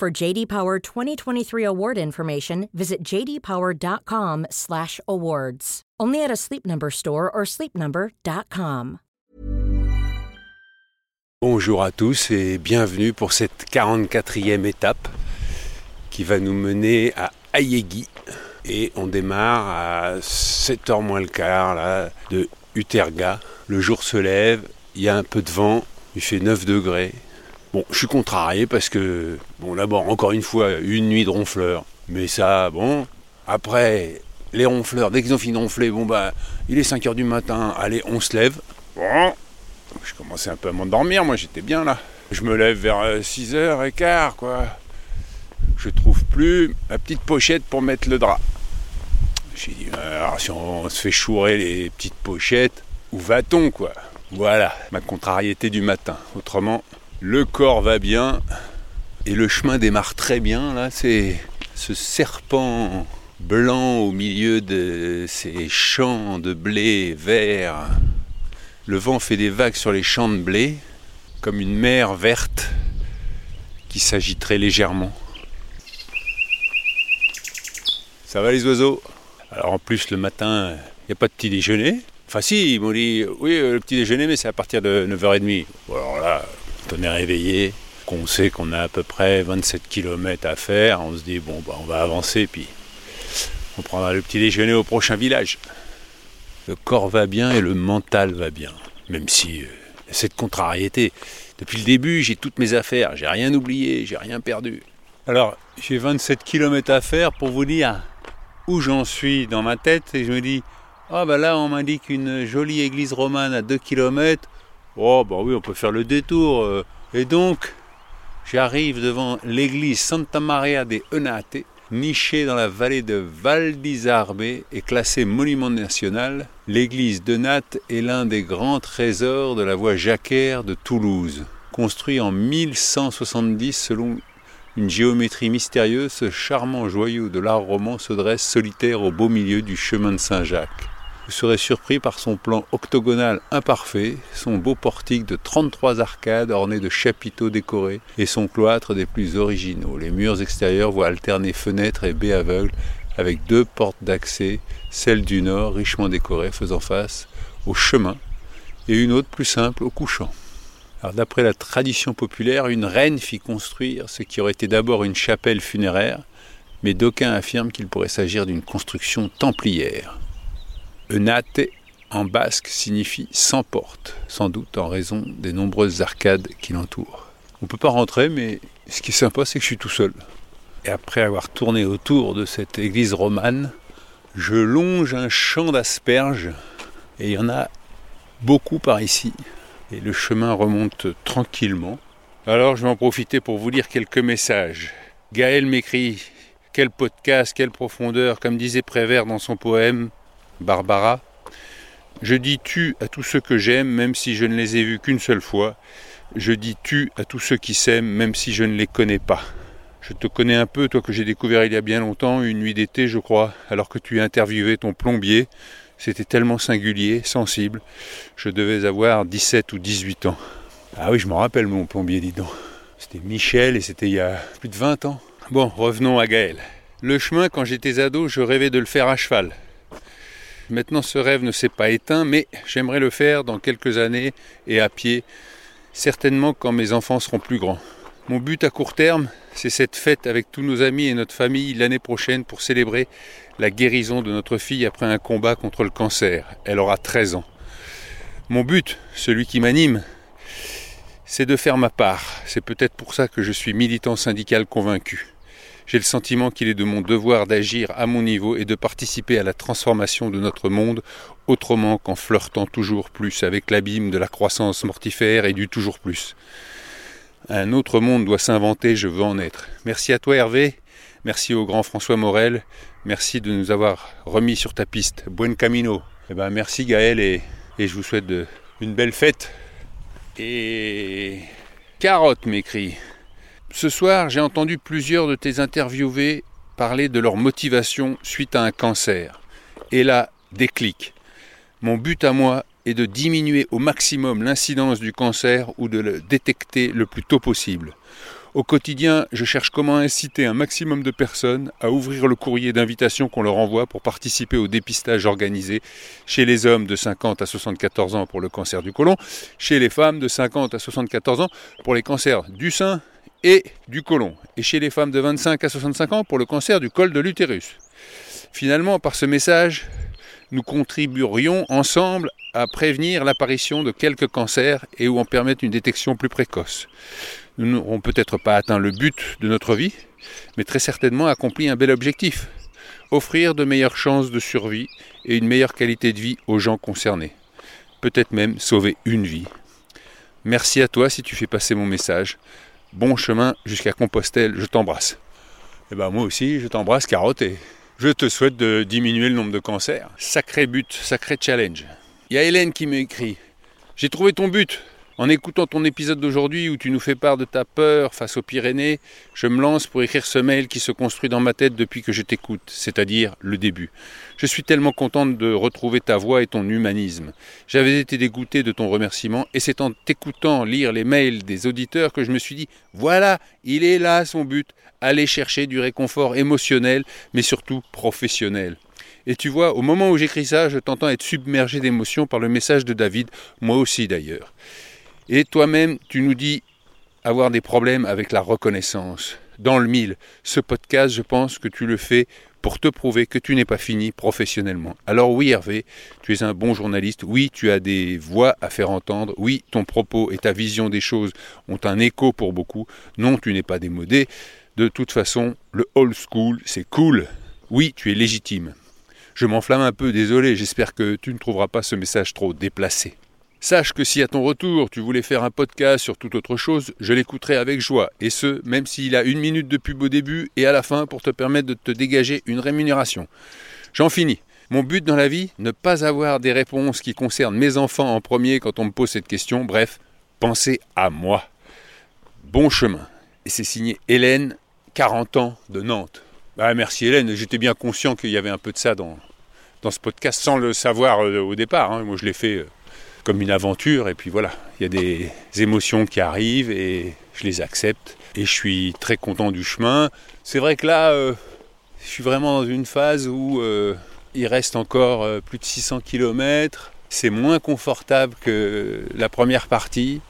For JD Power 2023 award information, visit jdpower.com/awards. Only at a Sleep Number store or sleepnumber.com. Bonjour à tous et bienvenue pour cette 44e étape qui va nous mener à Ayegi. Et on démarre à 7h moins le quart de Uterga. Le jour se lève, il y a un peu de vent, il fait 9 degrés. Bon, je suis contrarié parce que, bon, d'abord, encore une fois, une nuit de ronfleurs. Mais ça, bon, après, les ronfleurs, dès qu'ils ont fini de ronfler, bon, bah, il est 5h du matin, allez, on se lève. Bon, je commençais un peu à m'endormir, moi j'étais bien là. Je me lève vers 6h15, quoi je trouve plus ma petite pochette pour mettre le drap. J'ai dit, alors si on se fait chourer les petites pochettes, où va-t-on quoi? Voilà, ma contrariété du matin. Autrement, le corps va bien et le chemin démarre très bien. Là, c'est ce serpent blanc au milieu de ces champs de blé vert. Le vent fait des vagues sur les champs de blé, comme une mer verte qui s'agiterait légèrement. Ça va les oiseaux? Alors en plus le matin, il n'y a pas de petit déjeuner. Enfin si, ils m'ont dit, oui, euh, le petit déjeuner, mais c'est à partir de 9h30. alors là, on est réveillé, qu'on sait qu'on a à peu près 27 km à faire, on se dit, bon, bah, on va avancer, puis on prendra le petit déjeuner au prochain village. Le corps va bien et le mental va bien. Même si euh, cette contrariété, depuis le début, j'ai toutes mes affaires, j'ai rien oublié, j'ai rien perdu. Alors, j'ai 27 km à faire pour vous dire où j'en suis dans ma tête et je me dis ah ben là on m'indique une jolie église romane à 2 km. Oh bah oui on peut faire le détour. Euh. Et donc j'arrive devant l'église Santa Maria de Enate, nichée dans la vallée de Val d'Isarbe et classée monument national. L'église de Nat est l'un des grands trésors de la voie jacquaire de Toulouse. Construit en 1170 selon une géométrie mystérieuse, ce charmant joyau de l'art roman se dresse solitaire au beau milieu du chemin de Saint-Jacques. Vous serez surpris par son plan octogonal imparfait, son beau portique de 33 arcades orné de chapiteaux décorés et son cloître des plus originaux. Les murs extérieurs voient alterner fenêtres et baies aveugles avec deux portes d'accès, celle du nord richement décorée faisant face au chemin et une autre plus simple au couchant. D'après la tradition populaire, une reine fit construire ce qui aurait été d'abord une chapelle funéraire, mais d'aucuns affirment qu'il pourrait s'agir d'une construction templière. Enate en basque signifie sans porte, sans doute en raison des nombreuses arcades qui l'entourent. On ne peut pas rentrer, mais ce qui est sympa, c'est que je suis tout seul. Et après avoir tourné autour de cette église romane, je longe un champ d'asperges, et il y en a beaucoup par ici et le chemin remonte tranquillement. Alors je vais en profiter pour vous lire quelques messages. Gaël m'écrit Quel podcast, quelle profondeur, comme disait Prévert dans son poème Barbara. Je dis tu à tous ceux que j'aime, même si je ne les ai vus qu'une seule fois. Je dis tu à tous ceux qui s'aiment, même si je ne les connais pas. Je te connais un peu, toi que j'ai découvert il y a bien longtemps, une nuit d'été, je crois, alors que tu interviewais ton plombier. C'était tellement singulier, sensible. Je devais avoir 17 ou 18 ans. Ah oui, je me rappelle mon plombier, dis donc. C'était Michel et c'était il y a plus de 20 ans. Bon, revenons à Gaël. Le chemin, quand j'étais ado, je rêvais de le faire à cheval. Maintenant, ce rêve ne s'est pas éteint, mais j'aimerais le faire dans quelques années et à pied, certainement quand mes enfants seront plus grands. Mon but à court terme, c'est cette fête avec tous nos amis et notre famille l'année prochaine pour célébrer la guérison de notre fille après un combat contre le cancer. Elle aura 13 ans. Mon but, celui qui m'anime, c'est de faire ma part. C'est peut-être pour ça que je suis militant syndical convaincu. J'ai le sentiment qu'il est de mon devoir d'agir à mon niveau et de participer à la transformation de notre monde autrement qu'en flirtant toujours plus avec l'abîme de la croissance mortifère et du toujours plus. Un autre monde doit s'inventer, je veux en être. Merci à toi Hervé, merci au grand François Morel, merci de nous avoir remis sur ta piste. Buen camino. Eh ben, merci Gaël et, je vous souhaite une belle fête. Et Carotte m'écrit. Ce soir, j'ai entendu plusieurs de tes interviewés parler de leur motivation suite à un cancer. Et là, déclic. Mon but à moi est de diminuer au maximum l'incidence du cancer ou de le détecter le plus tôt possible. Au quotidien, je cherche comment inciter un maximum de personnes à ouvrir le courrier d'invitation qu'on leur envoie pour participer au dépistage organisé chez les hommes de 50 à 74 ans pour le cancer du côlon, chez les femmes de 50 à 74 ans pour les cancers du sein et du côlon, et chez les femmes de 25 à 65 ans pour le cancer du col de l'utérus. Finalement, par ce message, nous contribuerions ensemble à prévenir l'apparition de quelques cancers et ou en permettre une détection plus précoce. Nous n'aurons peut-être pas atteint le but de notre vie, mais très certainement accompli un bel objectif. Offrir de meilleures chances de survie et une meilleure qualité de vie aux gens concernés. Peut-être même sauver une vie. Merci à toi si tu fais passer mon message. Bon chemin jusqu'à Compostelle, je t'embrasse. Et eh ben moi aussi, je t'embrasse, Carotte, et je te souhaite de diminuer le nombre de cancers. Sacré but, sacré challenge. Il y a Hélène qui m'écrit. J'ai trouvé ton but. En écoutant ton épisode d'aujourd'hui où tu nous fais part de ta peur face aux Pyrénées, je me lance pour écrire ce mail qui se construit dans ma tête depuis que je t'écoute, c'est-à-dire le début. Je suis tellement contente de retrouver ta voix et ton humanisme. J'avais été dégoûté de ton remerciement et c'est en t'écoutant lire les mails des auditeurs que je me suis dit voilà, il est là son but, aller chercher du réconfort émotionnel mais surtout professionnel. Et tu vois, au moment où j'écris ça, je t'entends être submergé d'émotions par le message de David, moi aussi d'ailleurs. Et toi-même, tu nous dis avoir des problèmes avec la reconnaissance. Dans le mille, ce podcast, je pense que tu le fais pour te prouver que tu n'es pas fini professionnellement. Alors oui Hervé, tu es un bon journaliste, oui tu as des voix à faire entendre, oui ton propos et ta vision des choses ont un écho pour beaucoup, non tu n'es pas démodé, de toute façon le old school c'est cool, oui tu es légitime. Je m'enflamme un peu, désolé, j'espère que tu ne trouveras pas ce message trop déplacé. Sache que si à ton retour tu voulais faire un podcast sur toute autre chose, je l'écouterai avec joie, et ce, même s'il a une minute de pub au début et à la fin pour te permettre de te dégager une rémunération. J'en finis. Mon but dans la vie, ne pas avoir des réponses qui concernent mes enfants en premier quand on me pose cette question, bref, penser à moi. Bon chemin. Et c'est signé Hélène, 40 ans, de Nantes. Bah, merci Hélène, j'étais bien conscient qu'il y avait un peu de ça dans, dans ce podcast, sans le savoir euh, au départ. Hein. Moi je l'ai fait euh, comme une aventure. Et puis voilà, il y a des émotions qui arrivent et je les accepte. Et je suis très content du chemin. C'est vrai que là, euh, je suis vraiment dans une phase où euh, il reste encore euh, plus de 600 km. C'est moins confortable que la première partie.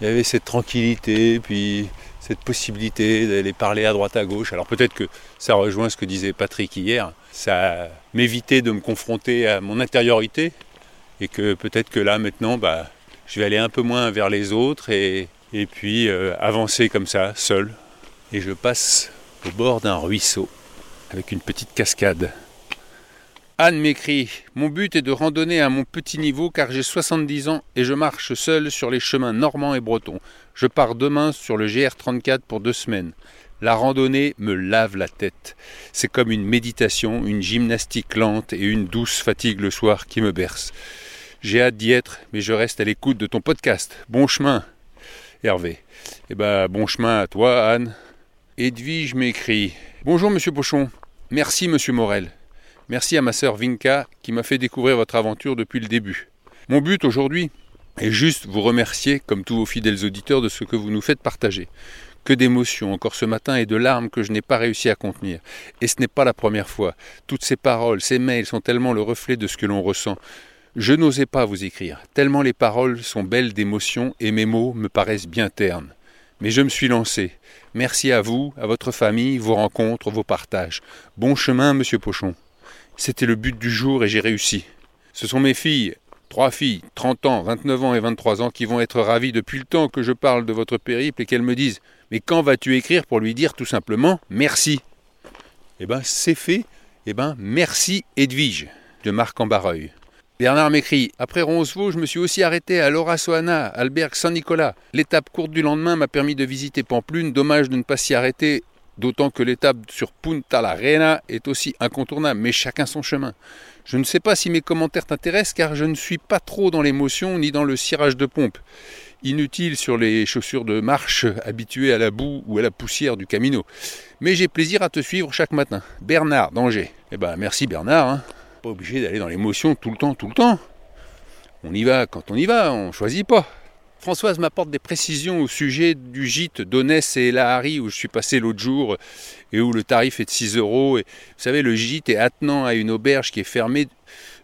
Il y avait cette tranquillité, puis cette possibilité d'aller parler à droite à gauche. Alors peut-être que ça rejoint ce que disait Patrick hier. Ça m'évitait de me confronter à mon intériorité, et que peut-être que là maintenant bah, je vais aller un peu moins vers les autres et, puis euh, avancer comme ça, seul. Et je passe au bord d'un ruisseau avec une petite cascade. Anne m'écrit Mon but est de randonner à mon petit niveau car j'ai 70 ans et je marche seul sur les chemins normands et bretons. Je pars demain sur le GR34 pour deux semaines. La randonnée me lave la tête. C'est comme une méditation, une gymnastique lente et une douce fatigue le soir qui me berce. J'ai hâte d'y être, mais je reste à l'écoute de ton podcast. Bon chemin, Hervé. Eh ben, bon chemin à toi, Anne. Edwige m'écrit Bonjour, monsieur Pochon. Merci, monsieur Morel. Merci à ma sœur Vinka qui m'a fait découvrir votre aventure depuis le début. Mon but aujourd'hui est juste vous remercier, comme tous vos fidèles auditeurs, de ce que vous nous faites partager. Que d'émotions encore ce matin et de larmes que je n'ai pas réussi à contenir. Et ce n'est pas la première fois. Toutes ces paroles, ces mails sont tellement le reflet de ce que l'on ressent. Je n'osais pas vous écrire, tellement les paroles sont belles d'émotion et mes mots me paraissent bien ternes. Mais je me suis lancé. Merci à vous, à votre famille, vos rencontres, vos partages. Bon chemin, monsieur Pochon. C'était le but du jour et j'ai réussi. Ce sont mes filles, trois filles, 30 ans, 29 ans et 23 ans, qui vont être ravies depuis le temps que je parle de votre périple et qu'elles me disent Mais quand vas-tu écrire pour lui dire tout simplement merci? Eh ben, c'est fait. Eh ben, merci Edwige, de Marc en Barreuil. Bernard m'écrit Après Roncevaux, je me suis aussi arrêté à Lorasoana, Albergue Saint-Nicolas. L'étape courte du lendemain m'a permis de visiter Pamplune. Dommage de ne pas s'y arrêter, d'autant que l'étape sur Punta la Reina est aussi incontournable, mais chacun son chemin. Je ne sais pas si mes commentaires t'intéressent car je ne suis pas trop dans l'émotion ni dans le cirage de pompe. Inutile sur les chaussures de marche habituées à la boue ou à la poussière du camino. Mais j'ai plaisir à te suivre chaque matin. Bernard d'Angers. Eh ben merci Bernard. Hein. Pas obligé d'aller dans l'émotion tout le temps, tout le temps. On y va quand on y va, on choisit pas. Françoise m'apporte des précisions au sujet du gîte d'Onès et Lahari où je suis passé l'autre jour et où le tarif est de 6 euros. Et, vous savez, le gîte est attenant à une auberge qui est fermée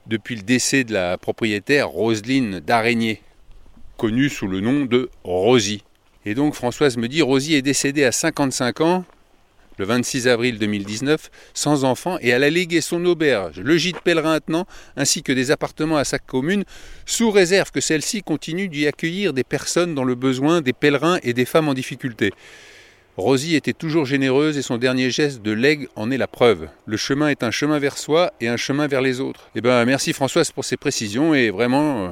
depuis le décès de la propriétaire Roselyne d'Araignée, connue sous le nom de Rosie. Et donc Françoise me dit, Rosie est décédée à 55 ans le 26 avril 2019, sans enfant, et elle a légué son auberge, le gîte pèlerin attenant, ainsi que des appartements à sa commune, sous réserve que celle-ci continue d'y accueillir des personnes dans le besoin, des pèlerins et des femmes en difficulté. Rosie était toujours généreuse et son dernier geste de legs en est la preuve. Le chemin est un chemin vers soi et un chemin vers les autres. Eh ben, merci Françoise pour ces précisions et vraiment, euh,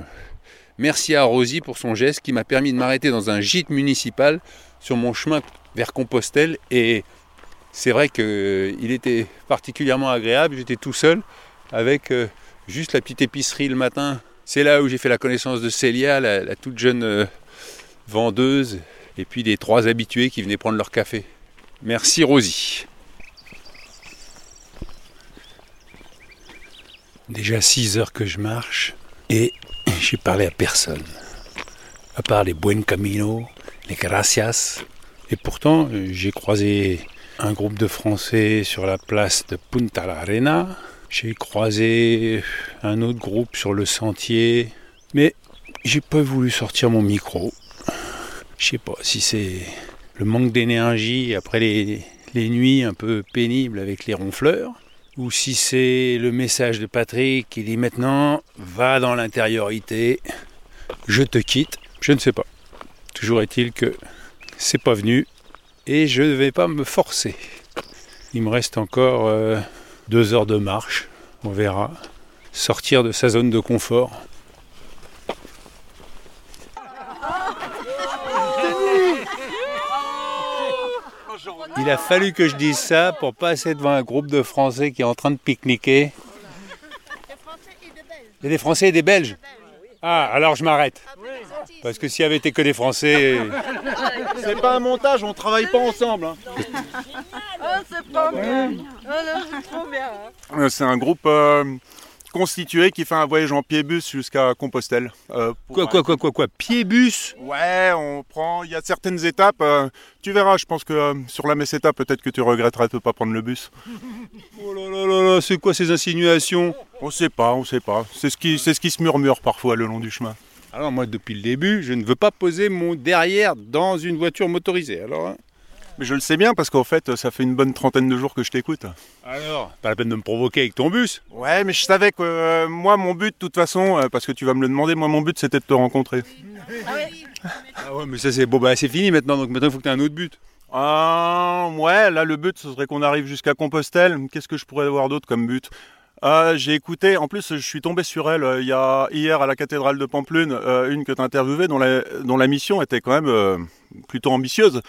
merci à Rosie pour son geste qui m'a permis de m'arrêter dans un gîte municipal sur mon chemin vers Compostelle et c'est vrai qu'il était particulièrement agréable. J'étais tout seul avec euh, juste la petite épicerie le matin. C'est là où j'ai fait la connaissance de Célia, la, toute jeune euh, vendeuse, et puis des trois habitués qui venaient prendre leur café. Merci Rosie. Déjà 6 heures que je marche et j'ai parlé à personne. À part les buen camino, les gracias. Et pourtant, euh, j'ai croisé un groupe de Français sur la place de Punta la Arena. J'ai croisé un autre groupe sur le sentier, mais j'ai pas voulu sortir mon micro. Je sais pas si c'est le manque d'énergie après les, les nuits un peu pénibles avec les ronfleurs, ou si c'est le message de Patrick qui dit maintenant va dans l'intériorité, je te quitte, je ne sais pas. Toujours est-il que c'est pas venu et je ne vais pas me forcer. Il me reste encore euh, deux heures de marche, on verra. Sortir de sa zone de confort. Il a fallu que je dise ça pour passer devant un groupe de Français qui est en train de pique-niquer. Il y a des Français et des Belges. Ah, alors je m'arrête. Parce que s'il y avait été que des Français. C'est pas un montage, on travaille pas ensemble. Hein. c'est pas bien. Euh, c'est un groupe euh, constitué qui fait un voyage en pied-bus jusqu'à Compostelle. Euh, quoi, quoi, quoi, quoi, quoi Pied-bus? Ouais, on prend. Il y a certaines étapes. tu verras, je pense que sur la Meseta, peut-être que tu regretteras de ne pas prendre le bus. Oh là là là là, c'est quoi ces insinuations? On sait pas, on sait pas. C'est ce, qui, c'est ce qui se murmure parfois le long du chemin. Alors moi, depuis le début, je ne veux pas poser mon derrière dans une voiture motorisée. Alors. Hein. Mais je le sais bien parce qu'en fait, ça fait une bonne trentaine de jours que je t'écoute. Alors, pas la peine de me provoquer avec ton bus Ouais, mais je savais que euh, moi, mon but, de toute façon, euh, parce que tu vas me le demander, moi, mon but, c'était de te rencontrer. Ah ouais, mais ça, c'est bon, bah, c'est fini maintenant, donc maintenant, il faut que tu aies un autre but. Ah, ouais, là, le but, ce serait qu'on arrive jusqu'à Compostelle. Qu'est-ce que je pourrais avoir d'autre comme but? Ah, j'ai écouté, en plus je suis tombé sur elle euh, il y a hier à la cathédrale de Pamplune, euh, une que tu as interviewée dont la, dont la mission était quand même euh, plutôt ambitieuse,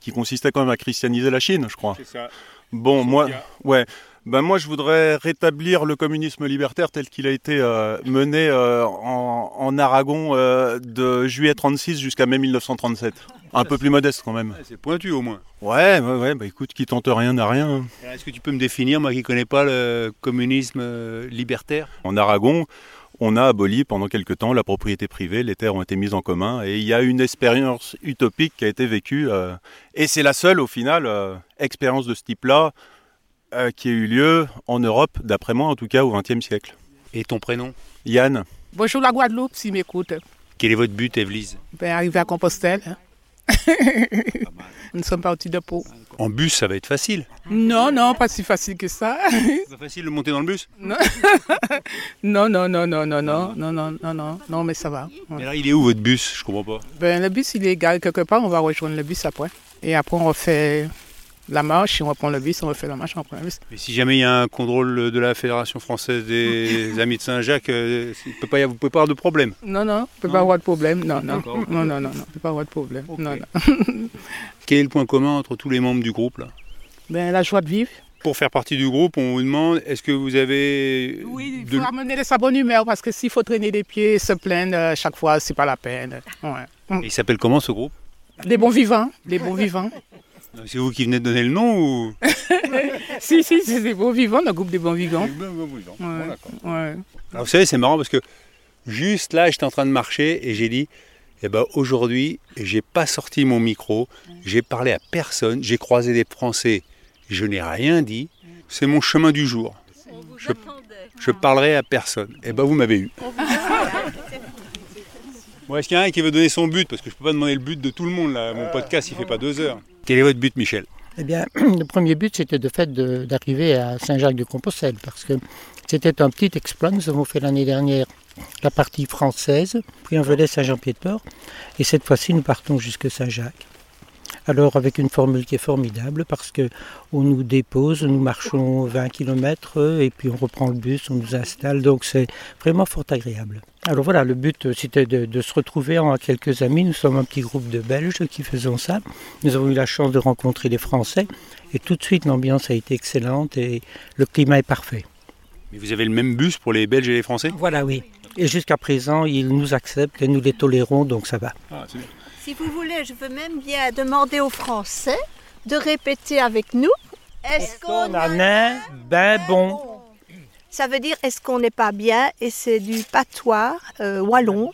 qui consistait quand même à christianiser la Chine, je crois. C'est ça. Bon, moi, ouais. Ben moi, je voudrais rétablir le communisme libertaire tel qu'il a été mené en, en, Aragon de juillet 36 jusqu'à mai 1937. Un peu plus modeste quand même. C'est pointu au moins. Ouais, ouais, ouais. Bah écoute, qui tente rien n'a rien. Est-ce que tu peux me définir, moi qui connais pas le communisme euh, libertaire? En Aragon, on a aboli pendant quelque temps la propriété privée, les terres ont été mises en commun et il y a une expérience utopique qui a été vécue. Euh, et c'est la seule, au final, euh, expérience de ce type-là qui a eu lieu en Europe, d'après moi en tout cas, au XXe siècle. Et ton prénom Yann. Bonjour la Guadeloupe, si m'écoute. Quel est votre but, Evelyse ben, Arriver à Compostelle. Hein. Nous sommes partis de Pau. En bus, ça va être facile. Non, non, pas si facile que ça. C'est pas facile de monter dans le bus Non, non, non, non, non, non, non, non, non, non, non, mais ça va. Mais là, il est où votre bus Je comprends pas. Ben, le bus, il est égal quelque part. On va rejoindre le bus après. Et après, on refait la marche, on reprend le bus, on refait la marche, on reprend le bus. Mais si jamais il y a un contrôle de la Fédération française des Amis de Saint-Jacques, euh, il peut pas y avoir- vous ne pouvez pas avoir de problème. Non, non, on peut Non. pas avoir de problème. Non, non. Non, non, non, on peut pas avoir de problème. Non, non. Quel est le point commun entre tous les membres du groupe là? Ben, la joie de vivre. Pour faire partie du groupe, on vous demande est-ce que vous avez Oui, il de faut amener de sa bonne humeur parce que s'il faut traîner des pieds, se plaindre euh, chaque fois, c'est pas la peine. Ouais. Et il s'appelle comment ce groupe? Des bons vivants, des bons vivants. C'est vous qui venez de donner le nom ou si, si, c'est des bons vivants, le groupe des bons vivants. Bon, Ouais. d'accord. Ouais. Alors vous savez, c'est marrant parce que juste là, j'étais en train de marcher et j'ai dit, eh ben aujourd'hui, j'ai pas sorti mon micro, j'ai parlé à personne, j'ai croisé des Français, je n'ai rien dit. C'est mon chemin du jour. Je, je parlerai à personne. Eh ben vous m'avez eu. Bon, est-ce qu'il y en a un qui veut donner son but? Parce que je peux pas demander le but de tout le monde là. Mon podcast, il fait pas deux heures. Quel est votre but, Michel? Eh bien, le premier but, c'était de fait d'arriver à Saint-Jacques-de-Compostelle, parce que c'était un petit exploit. Nous avons fait l'année dernière la partie française, puis un volet Saint-Jean-Pied-de-Port, et cette fois-ci, nous partons jusque Saint-Jacques. Alors, avec une formule qui est formidable, parce que on nous dépose, nous marchons 20 km, et puis on reprend le bus, on nous installe, donc c'est vraiment fort agréable. Alors voilà, le but, euh, c'était de, de se retrouver en quelques amis. Nous sommes un petit groupe de Belges qui faisons ça. Nous avons eu la chance de rencontrer les Français et tout de suite l'ambiance a été excellente et le climat est parfait. Mais vous avez le même bus pour les Belges et les Français? Voilà, oui. Et jusqu'à présent, ils nous acceptent et nous les tolérons, donc ça va. Ah, c'est bien. Si vous voulez, je veux même bien demander aux Français de répéter avec nous. Est-ce qu'on On en a ben bon? Ça veut dire est-ce qu'on n'est pas bien et c'est du patois euh, wallon?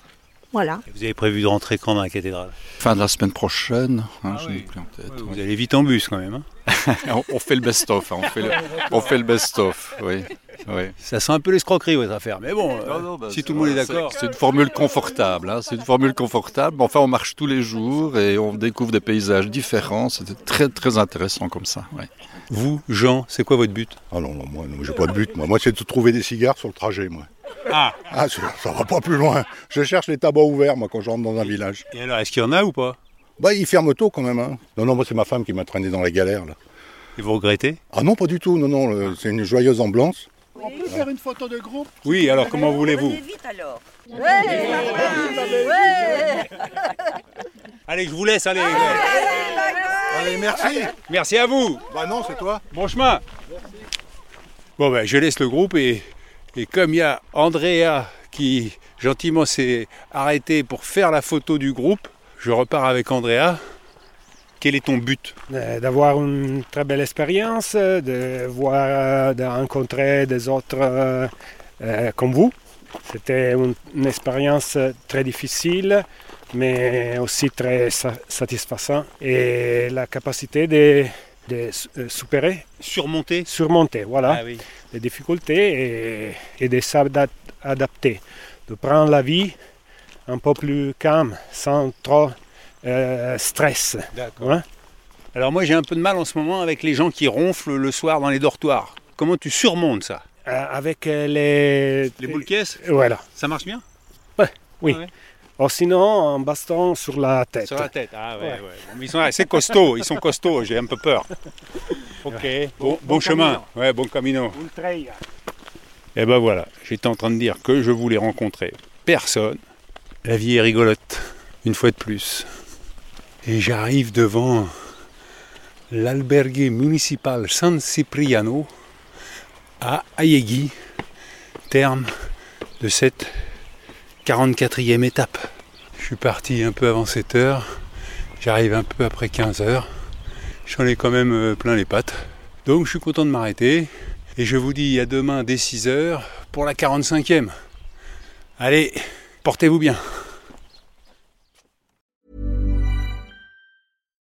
Voilà. Vous avez prévu de rentrer quand dans la cathédrale? Fin de la semaine prochaine, hein, Ah je oui. n'ai plus en tête. Vous oui. allez vite en bus quand même. hein on, fait le best-of, hein, on fait le, on fait le best-of, oui. oui. Ça sent un peu l'escroquerie votre affaire, mais bon, bah, si tout le monde est d'accord. C'est une formule confortable, hein, c'est une formule confortable. mais Enfin, on marche tous les jours et on découvre des paysages différents. C'était très très intéressant comme ça. ouais. Vous, Jean, c'est quoi votre but? Ah non, non, moi, non, j'ai pas de but. Moi, moi c'est de trouver des cigares sur le trajet, moi. Ah Ah, ça va pas plus loin. Je cherche les tabacs ouverts, moi, quand je rentre dans un village. Et alors, est-ce qu'il y en a ou pas? Bah, ils ferment tôt quand même. Hein. Non, non, moi, c'est ma femme qui m'a traîné dans la galère, là. Et vous regrettez? Ah non, pas du tout. Non, non, le- c'est une joyeuse ambiance. Oui, alors comment voulez-vous? Vite alors. Allez, je vous laisse, allez. Allez, merci. Merci à vous. Bah non, c'est toi. Bon chemin. Bon, ben, je laisse le groupe et, et comme il y a Andrea qui gentiment s'est arrêté pour faire la photo du groupe, je repars avec Andrea. Quel est ton but? Euh, d'avoir une très belle expérience, de voir, de rencontrer des autres euh, euh, comme vous. C'était une, une expérience très difficile, mais aussi très sa- satisfaisante. Et la capacité de, de euh, supérer, Surmonter? Surmonter, voilà, Ah oui. Les difficultés et, et de s'adapter, de prendre la vie un peu plus calme, sans trop euh, stress. D'accord. Alors moi j'ai un peu de mal en ce moment avec les gens qui ronflent le soir dans les dortoirs. Comment tu surmontes ça? Euh, avec euh, les... Les boules caisses Voilà. Ça marche bien? Oui. Ah ouais. Ou sinon, un baston sur la tête. Sur la tête, ah ouais, ouais. Ouais. Bon, mais ils sont assez costauds, ils sont costauds, j'ai un peu peur. Ok, bon, bon chemin, ouais, bon camino. Et ben voilà, j'étais en train de dire que je voulais rencontrer personne. La vie est rigolote, une fois de plus. Et j'arrive devant l'albergue municipal San Cipriano à Ayegui, terme de cette 44e étape. Je suis parti un peu avant 7 heures, j'arrive un peu après 15 heures. J'en ai quand même euh, plein les pattes. Donc je suis content de m'arrêter. Et je vous dis à demain dès 6 heures pour la 45e. Allez, portez-vous bien.